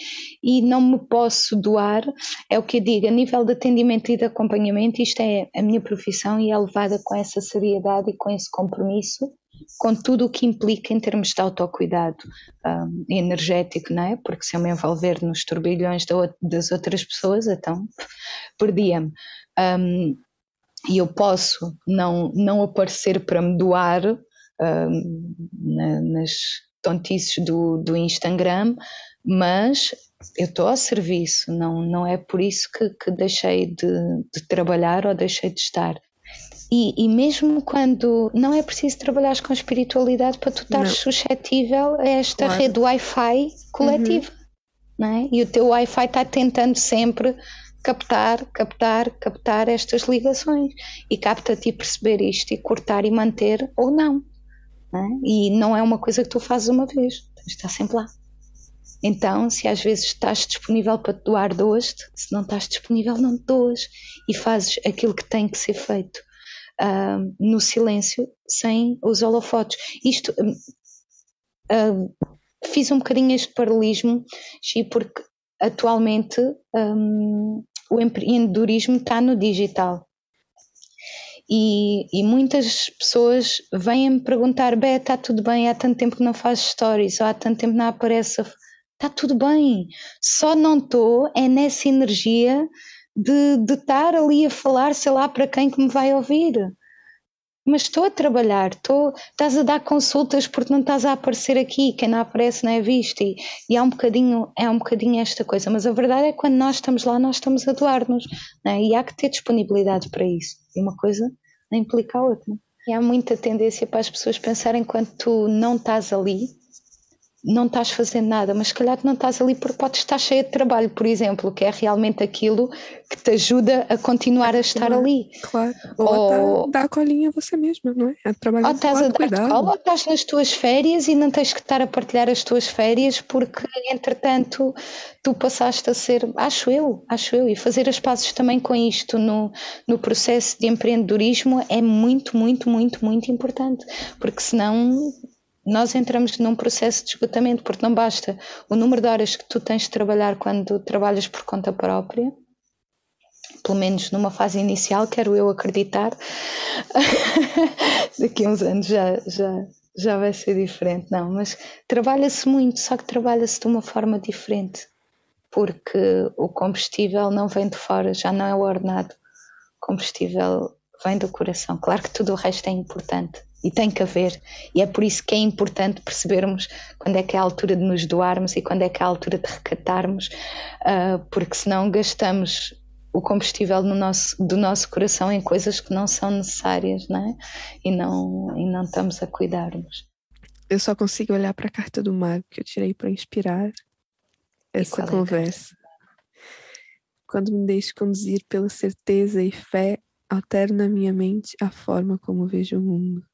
B: e não me posso doar. É o que eu digo, a nível de atendimento e de acompanhamento, isto é a minha profissão e é levada com essa seriedade e com esse compromisso com tudo o que implica em termos de autocuidado um, energético, não é? Porque se eu me envolver nos turbilhões das outras pessoas, então perdia-me. Um, e eu posso não, não aparecer para me doar uh, na, nas tontices do, do Instagram, mas eu estou a serviço, não, não é por isso que, que deixei de, de trabalhar ou deixei de estar. E, e, mesmo quando não é preciso trabalhar com espiritualidade para tu estar suscetível a esta claro. rede Wi-Fi coletiva. Uhum. É? E o teu Wi-Fi está tentando sempre captar, captar, captar estas ligações e capta-te perceber isto e cortar e manter ou não. não é? E não é uma coisa que tu fazes uma vez, está sempre lá. Então, se às vezes estás disponível para te doar, doas-te, se não estás disponível, não te doas e fazes aquilo que tem que ser feito uh, no silêncio, sem os holofotes. Isto. Uh, fiz um bocadinho este paralelismo, porque atualmente um, o empreendedorismo está no digital. E, e muitas pessoas vêm-me perguntar: Bé, está tudo bem? Há tanto tempo que não faz stories, ou há tanto tempo que não aparece. Está tudo bem, só não estou é nessa energia de, de estar ali a falar, sei lá, para quem que me vai ouvir mas estou a trabalhar, estou, estás a dar consultas porque não estás a aparecer aqui, quem não aparece não é visto e, e há um bocadinho, é um bocadinho esta coisa, mas a verdade é que quando nós estamos lá, nós estamos a doar-nos é? e há que ter disponibilidade para isso e uma coisa não implica a outra. E há muita tendência para as pessoas pensarem quando tu não estás ali, não estás fazendo nada, mas se calhar não estás ali porque podes estar cheia de trabalho, por exemplo, que é realmente aquilo que te ajuda a continuar a estar ali.
A: Claro. Ou, ou a dar a colinha a você mesma, não é? A trabalhar
B: ou estás a dar cola, ou estás nas tuas férias e não tens que estar a partilhar as tuas férias porque, entretanto, tu passaste a ser, acho eu, acho eu, e fazer as pazes também com isto no, no processo de empreendedorismo é muito, muito, muito, muito importante, porque senão nós entramos num processo de esgotamento, porque não basta o número de horas que tu tens de trabalhar quando trabalhas por conta própria, pelo menos numa fase inicial, quero eu acreditar. (laughs) Daqui a uns anos já, já, já vai ser diferente, não, mas trabalha-se muito, só que trabalha-se de uma forma diferente, porque o combustível não vem de fora, já não é ordenado, o combustível vem do coração. Claro que tudo o resto é importante, e tem que haver. E é por isso que é importante percebermos quando é que é a altura de nos doarmos e quando é que é a altura de recatarmos, uh, porque senão gastamos o combustível no nosso, do nosso coração em coisas que não são necessárias, não é? E não, e não estamos a cuidarmos.
A: Eu só consigo olhar para a carta do mago que eu tirei para inspirar essa conversa. É quando me deixo conduzir pela certeza e fé, alterno na minha mente a forma como vejo o mundo.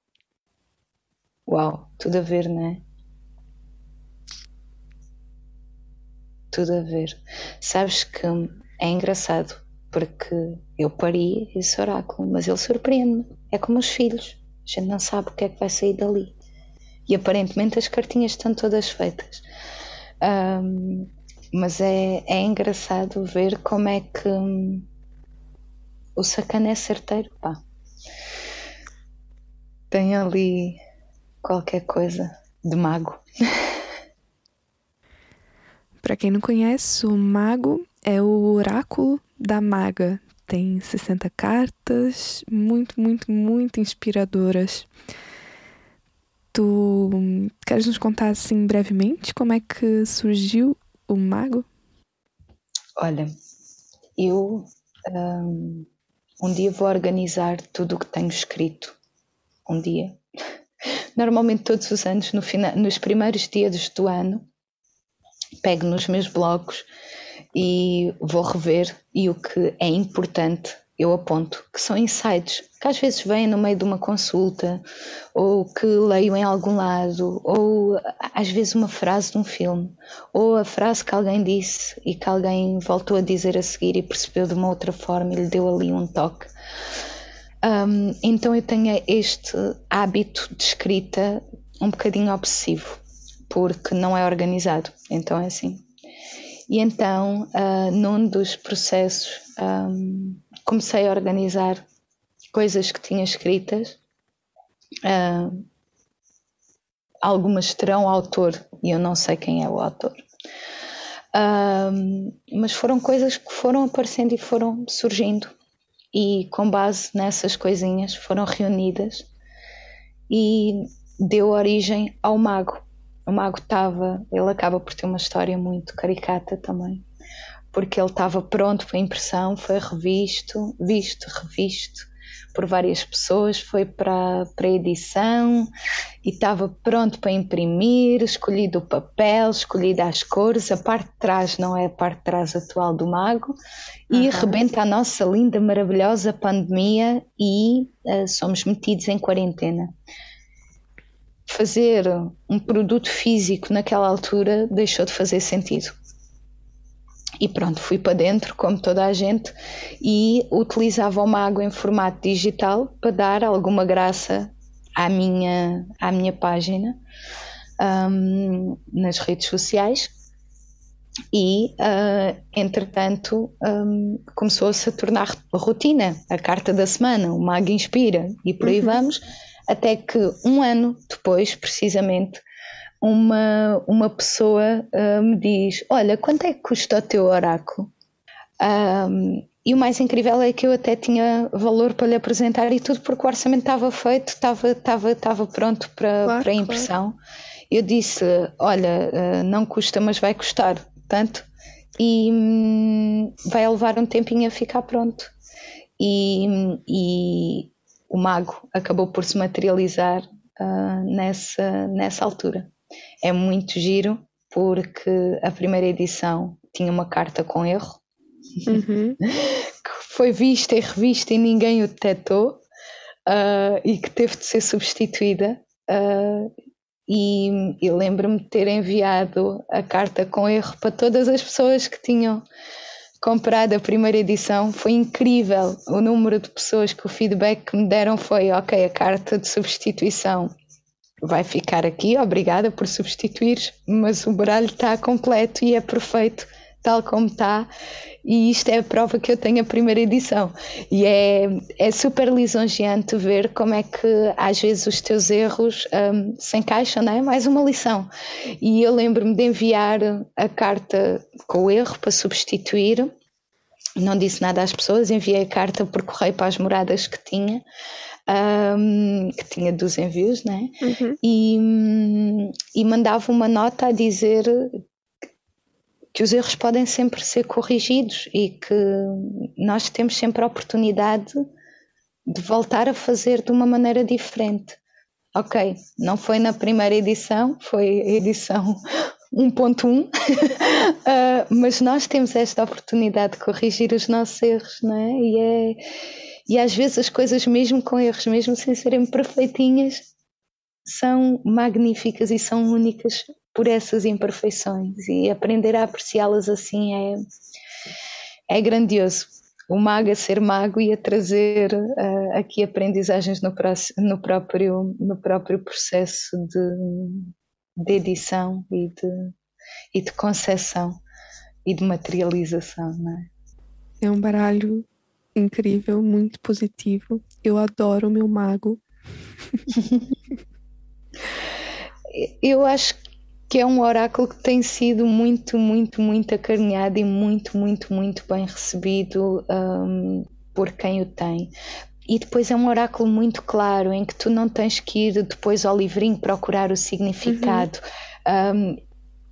B: Uau, tudo a ver, não é? Tudo a ver. Sabes que é engraçado porque eu pari esse oráculo, mas ele surpreende-me. É como os filhos, a gente não sabe o que é que vai sair dali. E aparentemente as cartinhas estão todas feitas. Um, mas é, é engraçado ver como é que o sacana é certeiro, pá. Tem ali qualquer coisa de mago. (laughs)
A: Para quem não conhece, o mago é o oráculo da maga. Tem 60 cartas, muito, muito, muito inspiradoras. Tu queres nos contar assim brevemente como é que surgiu o mago?
B: Olha, eu um, um dia vou organizar tudo o que tenho escrito. Um dia (laughs) Normalmente, todos os anos, no final, nos primeiros dias do ano, pego nos meus blocos e vou rever e o que é importante eu aponto, que são insights, que às vezes vêm no meio de uma consulta, ou que leio em algum lado, ou às vezes uma frase de um filme, ou a frase que alguém disse e que alguém voltou a dizer a seguir e percebeu de uma outra forma e lhe deu ali um toque. Um, então eu tenho este hábito de escrita um bocadinho obsessivo, porque não é organizado. Então é assim. E então, uh, num dos processos, um, comecei a organizar coisas que tinha escritas. Uh, algumas terão autor e eu não sei quem é o autor. mas foram coisas que foram aparecendo e foram surgindo e com base nessas coisinhas foram reunidas e deu origem ao mago. O mago estava, ele acaba por ter uma história muito caricata também, porque ele estava pronto para impressão, foi revisto, visto, revisto por várias pessoas, foi para, para edição e estava pronto para imprimir, escolhido o papel, escolhido as cores, a parte de trás não é a parte de trás atual do mago, e uhum. rebenta a nossa linda, maravilhosa pandemia e uh, somos metidos em quarentena. Fazer um produto físico naquela altura deixou de fazer sentido e pronto, fui para dentro, como toda a gente, e utilizava uma água em formato digital para dar alguma graça à minha, à minha página um, nas redes sociais. E, uh, entretanto, um, começou-se a tornar rotina a carta da semana, o Mago Inspira, e por aí uhum. vamos, até que um ano depois, precisamente, uma, uma pessoa uh, me diz: Olha, quanto é que custa o teu oráculo? Um, e o mais incrível é que eu até tinha valor para lhe apresentar e tudo, porque o orçamento estava feito, estava, estava, estava pronto para, claro, para a impressão. Claro. Eu disse: Olha, uh, não custa, mas vai custar tanto e hum, vai levar um tempinho a ficar pronto. E, e o mago acabou por se materializar uh, nessa, nessa altura. É muito giro porque a primeira edição tinha uma carta com erro uhum. (laughs) que foi vista e revista e ninguém o detectou uh, e que teve de ser substituída. Uh, e, e lembro-me de ter enviado a carta com erro para todas as pessoas que tinham comprado a primeira edição. Foi incrível o número de pessoas que o feedback que me deram foi: ok, a carta de substituição vai ficar aqui, obrigada por substituir, mas o baralho está completo e é perfeito tal como está, e isto é a prova que eu tenho a primeira edição. E é, é super lisonjeante ver como é que às vezes os teus erros um, se encaixam, não é? Mais uma lição. E eu lembro-me de enviar a carta com o erro para substituir. Não disse nada às pessoas, enviei a carta por correio para as moradas que tinha um, que tinha dos envios, né? Uhum. E, e mandava uma nota a dizer que os erros podem sempre ser corrigidos e que nós temos sempre a oportunidade de voltar a fazer de uma maneira diferente. Ok, não foi na primeira edição, foi a edição (laughs) 1.1, uh, (laughs) ah, mas nós temos esta oportunidade de corrigir os nossos erros, não é? E é e às vezes as coisas, mesmo com erros, mesmo sem serem perfeitinhas, são magníficas e são únicas por essas imperfeições. E aprender a apreciá-las assim é, é grandioso. O mago a ser mago e a trazer uh, aqui aprendizagens no, no, próprio, no próprio processo de, de edição e de, e de concepção e de materialização. Não é?
A: é um baralho incrível, muito positivo. Eu adoro o meu mago. (laughs)
B: Eu acho que é um oráculo que tem sido muito, muito, muito acarinhado e muito, muito, muito bem recebido um, por quem o tem. E depois é um oráculo muito claro, em que tu não tens que ir depois ao livrinho procurar o significado. Uhum. Um,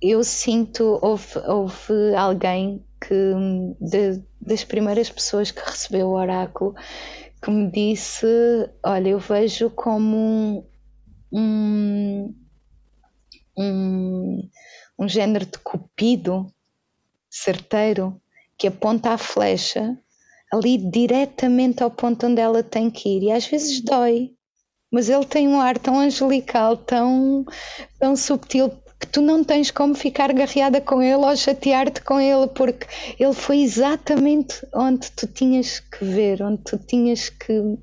B: eu sinto, houve, houve alguém que de, das primeiras pessoas que recebeu o oráculo que me disse, olha, eu vejo como um, um, um género de cupido certeiro que aponta a flecha ali diretamente ao ponto onde ela tem que ir. E às vezes dói, mas ele tem um ar tão angelical, tão, tão subtil, que tu não tens como ficar agarreada com ele ou chatear-te com ele, porque ele foi exatamente onde tu tinhas que ver, onde tu tinhas que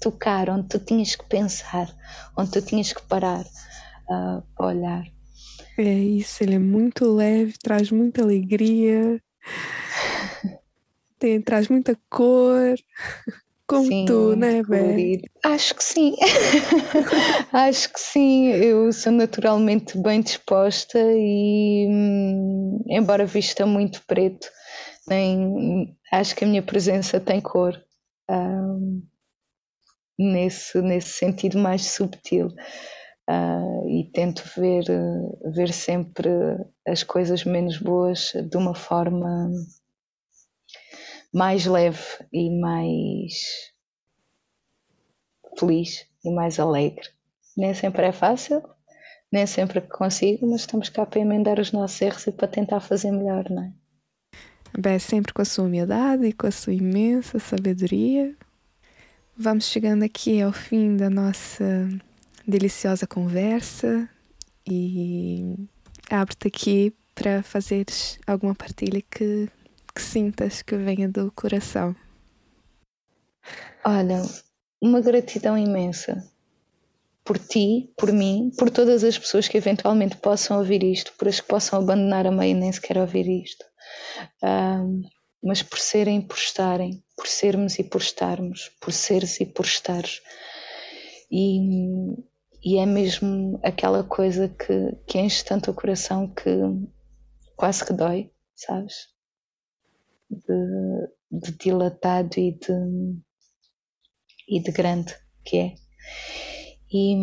B: tocar, onde tu tinhas que pensar, onde tu tinhas que parar uh, para olhar.
A: É isso, ele é muito leve, traz muita alegria, (laughs) tem, traz muita cor. Como sim, tu, né, Bé?
B: Acho que sim. (laughs) Acho que sim. Eu sou naturalmente bem disposta e, hum, embora vista muito preto, nem, acho que a minha presença tem cor. um, nesse, nesse sentido mais subtil. Uh, e tento ver, ver sempre as coisas menos boas de uma forma mais leve e mais feliz e mais alegre. Nem sempre é fácil, nem sempre consigo, mas estamos cá para emendar os nossos erros e para tentar fazer melhor, não é?
A: Bem, sempre com a sua humildade e com a sua imensa sabedoria. Vamos chegando aqui ao fim da nossa deliciosa conversa e abro-te aqui para fazeres alguma partilha que, que sintas que venha do coração.
B: Olha, uma gratidão imensa por ti, por mim, por todas as pessoas que eventualmente possam ouvir isto, por as que possam abandonar a meio e nem sequer ouvir isto, um, mas por serem e por estarem, por sermos e por estarmos, por seres e por estares. E, e é mesmo aquela coisa que, que enche tanto o coração que quase que dói, sabes? De, de dilatado e de, e de grande que é e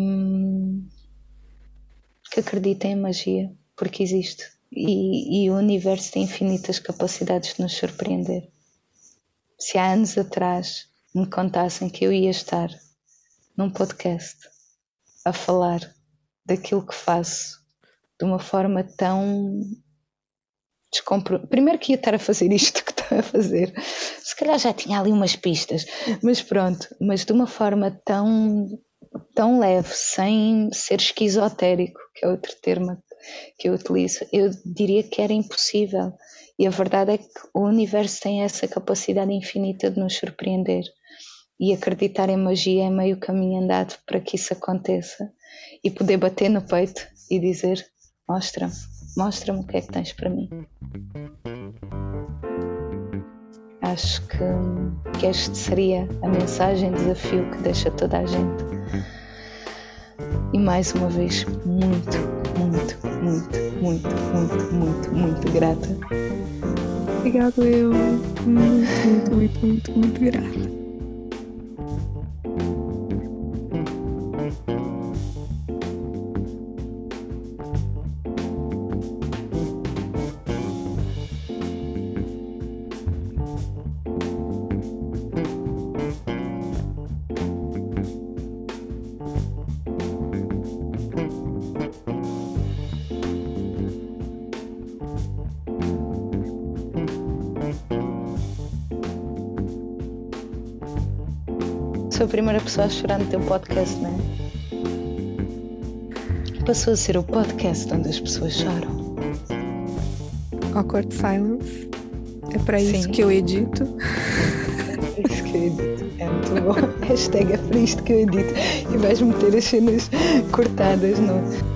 B: que acredita em magia, porque existe. E, e, o universo tem infinitas capacidades de nos surpreender. Se há anos atrás me contassem que eu ia estar num podcast a falar daquilo que faço de uma forma tão descompro... Primeiro que ia estar a fazer isto (laughs) a fazer, se calhar já tinha ali umas pistas, mas pronto, mas de uma forma tão tão leve, sem ser esquizotérico, que é outro termo que eu utilizo, eu diria que era impossível. E a verdade é que o universo tem essa capacidade infinita de nos surpreender. E acreditar em magia é meio caminho andado para que isso aconteça. E poder bater no peito e dizer: Mostra-me, mostra-me o que é que tens para mim. Acho que, que este seria a mensagem, desafio que deixa toda a gente. E mais uma vez, muito, muito, muito, muito, muito, muito, muito grata.
A: Obrigado, eu. Muito, muito, muito, muito, muito grata.
B: Sou a primeira pessoa a chorar no teu podcast, não é? Passou a ser o podcast onde as pessoas choram.
A: Awkward Silence. É para isso que eu edito.
B: É isso que eu edito. É muito bom. (laughs) Hashtag é para isto que eu edito. E vais meter as cenas cortadas no.